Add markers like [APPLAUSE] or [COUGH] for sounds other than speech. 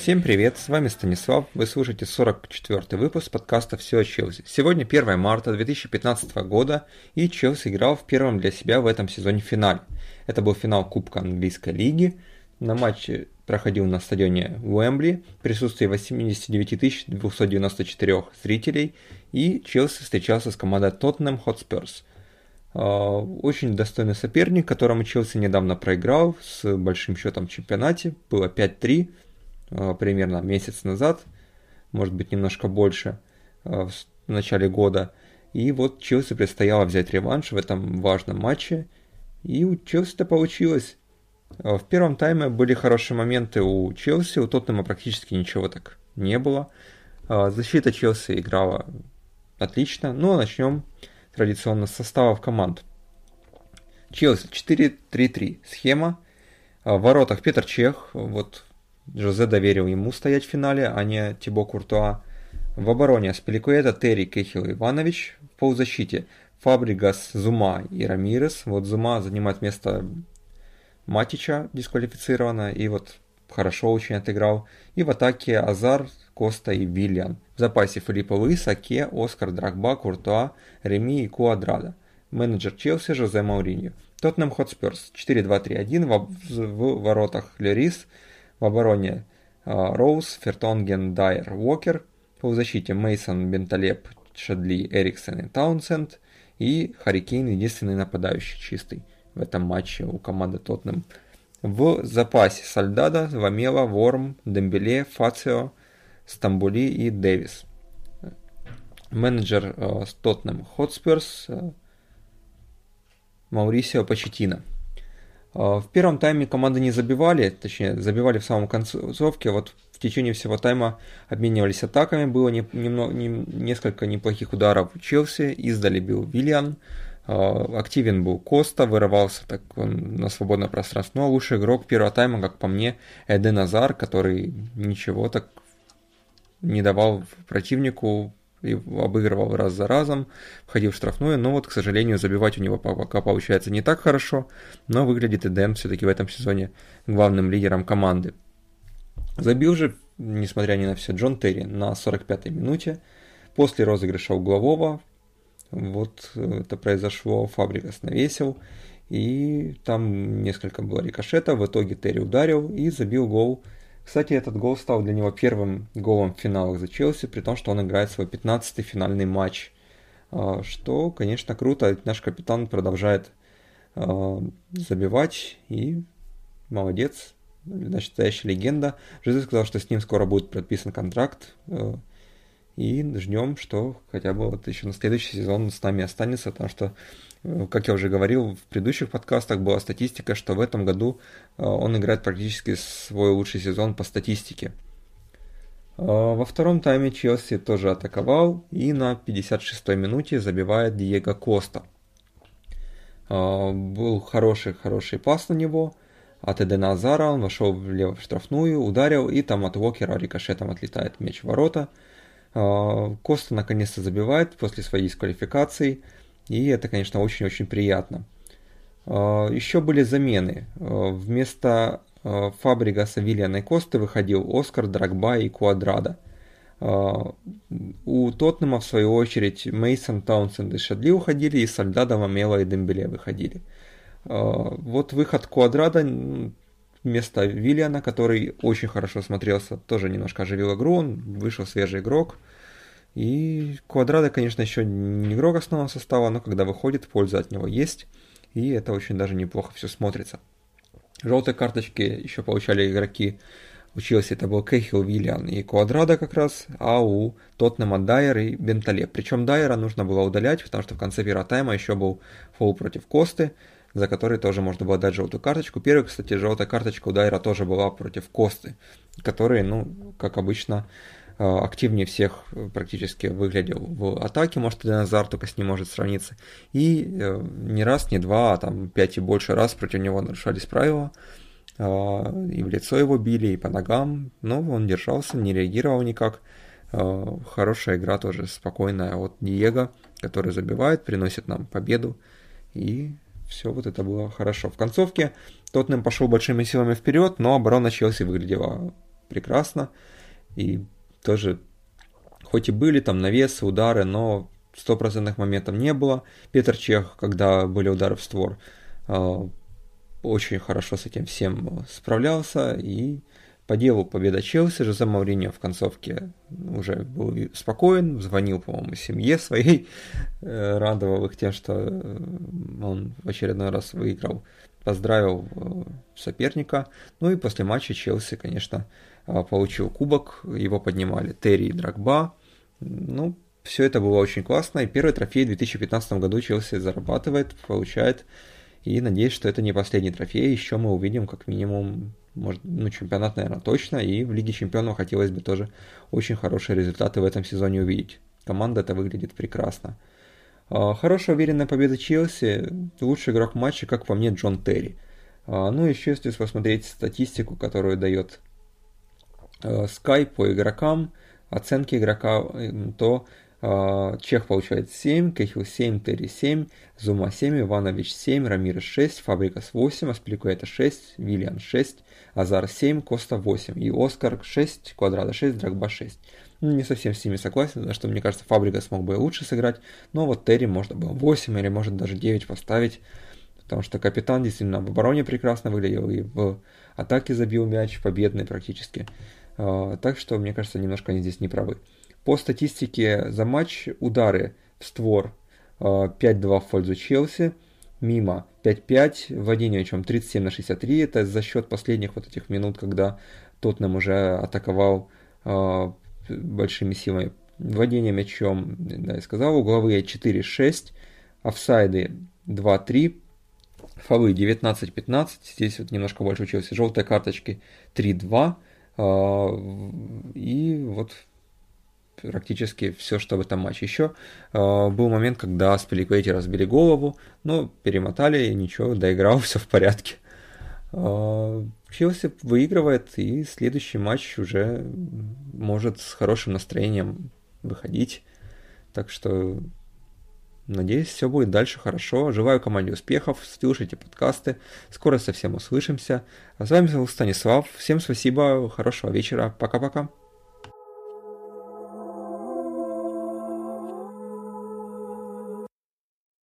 Всем привет, с вами Станислав, вы слушаете 44-й выпуск подкаста «Все о Челси». Сегодня 1 марта 2015 года, и Челси играл в первом для себя в этом сезоне финале. Это был финал Кубка Английской лиги. На матче проходил на стадионе Уэмбли в присутствии 89 294 зрителей, и Челси встречался с командой Тоттенхэм Хотспёрс. Очень достойный соперник, которому Челси недавно проиграл с большим счетом в чемпионате. Было 5-3 а, примерно месяц назад, может быть немножко больше, а, в начале года. И вот Челси предстояло взять реванш в этом важном матче. И у Челси это получилось. А, в первом тайме были хорошие моменты у Челси, у Тоттенхэма практически ничего так не было. Защита Челси играла отлично. Ну а начнем традиционно с составов команд. Челси 4-3-3 схема. В воротах Петр Чех, вот Жозе доверил ему стоять в финале, а не Тибо Куртуа. В обороне Спиликуэта, Терри, Кехил Иванович. В полузащите Фабригас, Зума и Рамирес. Вот Зума занимает место Матича дисквалифицировано, и вот хорошо очень отыграл. И в атаке Азар, Коста и Вильян. В запасе Филиппа Луис, Аке, Оскар Драгба, Куртуа, Реми и Куадрада. Менеджер Челси Жозе Мауриньо. Тоттенхэм Хотспёрс 4-2-3-1 в, в воротах Лерис, в обороне а, Роуз, Фертонген, Дайер, Уокер. По защите Мейсон, Бенталеп, Шадли, Эриксон и Таунсенд. И Харикейн единственный нападающий чистый в этом матче у команды Тоттенхэм. В запасе Сальдада, Вамела, Ворм, Дембеле, Фацио, Стамбули и Дэвис. Менеджер э, Тоттенхэм Хотспёрс э, Маурисио Почетина. А, в первом тайме команды не забивали, точнее, забивали в самом концовке, вот в течение всего тайма обменивались атаками, было не, немного, не, несколько неплохих ударов Челси, издали бил Виллиан, а, активен был Коста, вырывался так он на свободное пространство, но лучший игрок первого тайма, как по мне, Эден Азар, который ничего так не давал противнику и обыгрывал раз за разом, входил в штрафную, но вот, к сожалению, забивать у него пока получается не так хорошо, но выглядит Эдем все-таки в этом сезоне главным лидером команды. Забил же, несмотря ни на все, Джон Терри на 45-й минуте, после розыгрыша углового, вот это произошло, Фабрикас навесил, и там несколько было рикошетов, в итоге Терри ударил и забил гол кстати, этот гол стал для него первым голом в финалах за Челси, при том, что он играет свой 15-й финальный матч. А, что, конечно, круто. Наш капитан продолжает а, забивать и молодец. Значит, настоящая легенда. Жизель сказал, что с ним скоро будет подписан контракт. И ждем, что хотя бы вот еще на следующий сезон он с нами останется, потому что Э, как я уже говорил в предыдущих подкастах, была статистика, что в этом году э, он играет практически свой лучший сезон по статистике. Э, во втором тайме Челси тоже атаковал и на 56-й минуте забивает Диего Коста. Был хороший-хороший пас на него от Эдена Азара, он вошел влево в штрафную, ударил и там от Уокера рикошетом отлетает мяч в ворота. Коста наконец-то забивает после своей дисквалификации – и это, конечно, очень-очень приятно. А, Еще были замены. А, вместо а, Фабригаса Виллиана и Косты выходил Оскар, Драгба и Куадрада. У Тотнема, в свою очередь, Мейсон, Таунсенд и Шадли уходили, и Сальдада, Мамела и Дембеле выходили. Вот выход Куадрада вместо Виллиана, который очень хорошо смотрелся, тоже немножко оживил игру, он вышел свежий игрок – и Квадрада, конечно, еще не игрок основного состава, но когда выходит, польза от него есть. И это очень даже неплохо все смотрится. Желтые карточки еще получали игроки у Челси. Это был Кейхил, Виллиан и Квадрада как раз, а у Тотнема Дайер и Бентале. Причем Дайера нужно было удалять, потому что в конце первого тайма еще был фол против Косты, за который тоже можно было дать желтую карточку. Первая, кстати, желтая карточка у Дайера тоже была против Косты, который, ну, как обычно, Э, активнее всех э, практически выглядел в атаке, может, Деназар только с ним может сравниться. И э, не раз, не два, а там пять и больше раз против него нарушались правила. И в лицо его били, и по ногам. Но он держался, не реагировал никак. Хорошая игра тоже спокойная от Диего, который забивает, приносит нам победу. И все вот это было хорошо. В концовке Тоттенхэм пошел большими силами вперед, но оборона Челси выглядела прекрасно. И тоже, хоть и были там навесы, удары, но стопроцентных моментов не было. Петр Чех, когда были удары в створ, а, очень хорошо с этим всем справлялся. И по делу победа Челси, Жозе Мауриньо в концовке уже был спокоен, звонил, по-моему, семье своей, э, радовал их тем, что э, он в очередной раз выиграл, поздравил э, соперника. Ну и после матча Челси, конечно, получил кубок, его поднимали Терри и Драгба. Ну, все это было очень классно, и первый трофей в 2015 году Челси зарабатывает, получает, и надеюсь, что это не последний трофей, еще мы увидим как минимум, может, ну, чемпионат, наверное, точно, и в Лиге Чемпионов хотелось бы тоже очень хорошие результаты в этом сезоне увидеть. Команда это выглядит прекрасно. А, хорошая уверенная победа Челси, лучший игрок матча, как по мне, Джон Терри. А, ну, еще если посмотреть статистику, которую дает а, Sky по игрокам, оценки игрока, то а, Чех получает 7, Кехил 7, Терри 7, Зума 7, Иванович 7, Рамирес 6, Фабрикас 8, Аспиликуэта 6, Виллиан 6, Азар 7, Коста 8 и Оскар 6, Квадрата 6, Драгба 6. Ну, не совсем с ними согласен, потому что мне кажется, Фабрика смог бы и лучше сыграть, но вот Терри можно было 8 или может даже 9 поставить, потому что капитан действительно в обороне прекрасно выглядел и в атаке забил мяч, победный практически. А, так что, мне кажется, немножко они здесь не правы. По статистике за матч удары в створ 5-2 а, в пользу Челси, мимо 5-5, владение чем 37 на 63, это за счет последних вот этих минут, когда Тоттенхэм уже атаковал э, большими силами. Владение мячом, да, я сказал, угловые 4-6, офсайды 2-3, фолы 19-15, здесь вот немножко больше учился, желтые карточки 3-2, э, и вот практически все, что в этом матче. Еще э, был момент, когда Спиликвейти разбили голову, но перемотали, и ничего, доиграл, [LAUGHS] все в порядке. Э, Челси выигрывает, и следующий матч уже может с хорошим настроением выходить. Так что Надеюсь, все будет дальше хорошо. Желаю команде успехов. Слушайте подкасты. Скоро совсем услышимся. А с вами был Станислав. Всем спасибо. Хорошего вечера. Пока-пока.